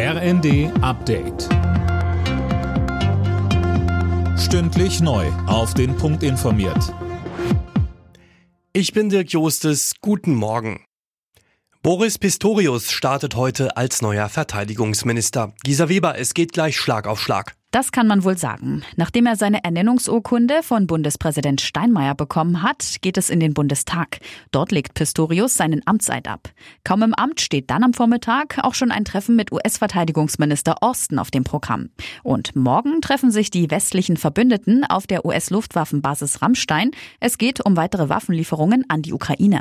RND Update. Stündlich neu. Auf den Punkt informiert. Ich bin Dirk Jostes. Guten Morgen. Boris Pistorius startet heute als neuer Verteidigungsminister. Gisa Weber, es geht gleich Schlag auf Schlag. Das kann man wohl sagen. Nachdem er seine Ernennungsurkunde von Bundespräsident Steinmeier bekommen hat, geht es in den Bundestag. Dort legt Pistorius seinen Amtseid ab. Kaum im Amt steht dann am Vormittag auch schon ein Treffen mit US-Verteidigungsminister Austin auf dem Programm. Und morgen treffen sich die westlichen Verbündeten auf der US-Luftwaffenbasis Rammstein. Es geht um weitere Waffenlieferungen an die Ukraine.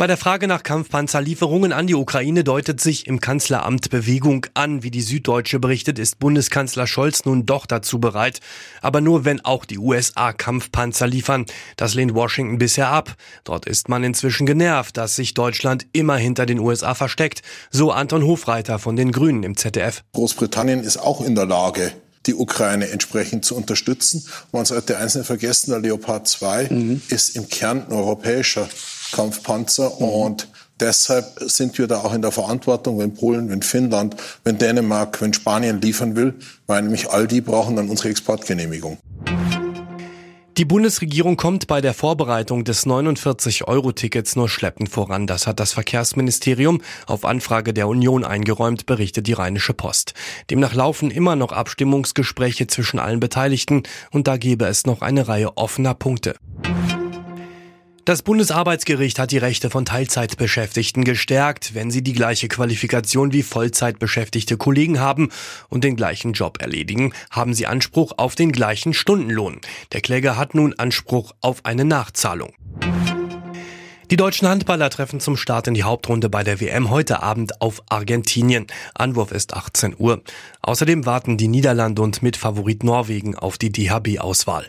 Bei der Frage nach Kampfpanzerlieferungen an die Ukraine deutet sich im Kanzleramt Bewegung an. Wie die Süddeutsche berichtet, ist Bundeskanzler Scholz nun doch dazu bereit. Aber nur wenn auch die USA Kampfpanzer liefern. Das lehnt Washington bisher ab. Dort ist man inzwischen genervt, dass sich Deutschland immer hinter den USA versteckt. So Anton Hofreiter von den Grünen im ZDF. Großbritannien ist auch in der Lage, die Ukraine entsprechend zu unterstützen. Man sollte eins nicht vergessen, der Leopard 2 mhm. ist im Kern ein europäischer Kampfpanzer mhm. und deshalb sind wir da auch in der Verantwortung, wenn Polen, wenn Finnland, wenn Dänemark, wenn Spanien liefern will, weil nämlich all die brauchen dann unsere Exportgenehmigung. Die Bundesregierung kommt bei der Vorbereitung des 49-Euro-Tickets nur schleppend voran. Das hat das Verkehrsministerium auf Anfrage der Union eingeräumt, berichtet die Rheinische Post. Demnach laufen immer noch Abstimmungsgespräche zwischen allen Beteiligten und da gebe es noch eine Reihe offener Punkte. Das Bundesarbeitsgericht hat die Rechte von Teilzeitbeschäftigten gestärkt, wenn sie die gleiche Qualifikation wie Vollzeitbeschäftigte Kollegen haben und den gleichen Job erledigen, haben sie Anspruch auf den gleichen Stundenlohn. Der Kläger hat nun Anspruch auf eine Nachzahlung. Die deutschen Handballer treffen zum Start in die Hauptrunde bei der WM heute Abend auf Argentinien. Anwurf ist 18 Uhr. Außerdem warten die Niederlande und Mitfavorit Norwegen auf die DHB-Auswahl.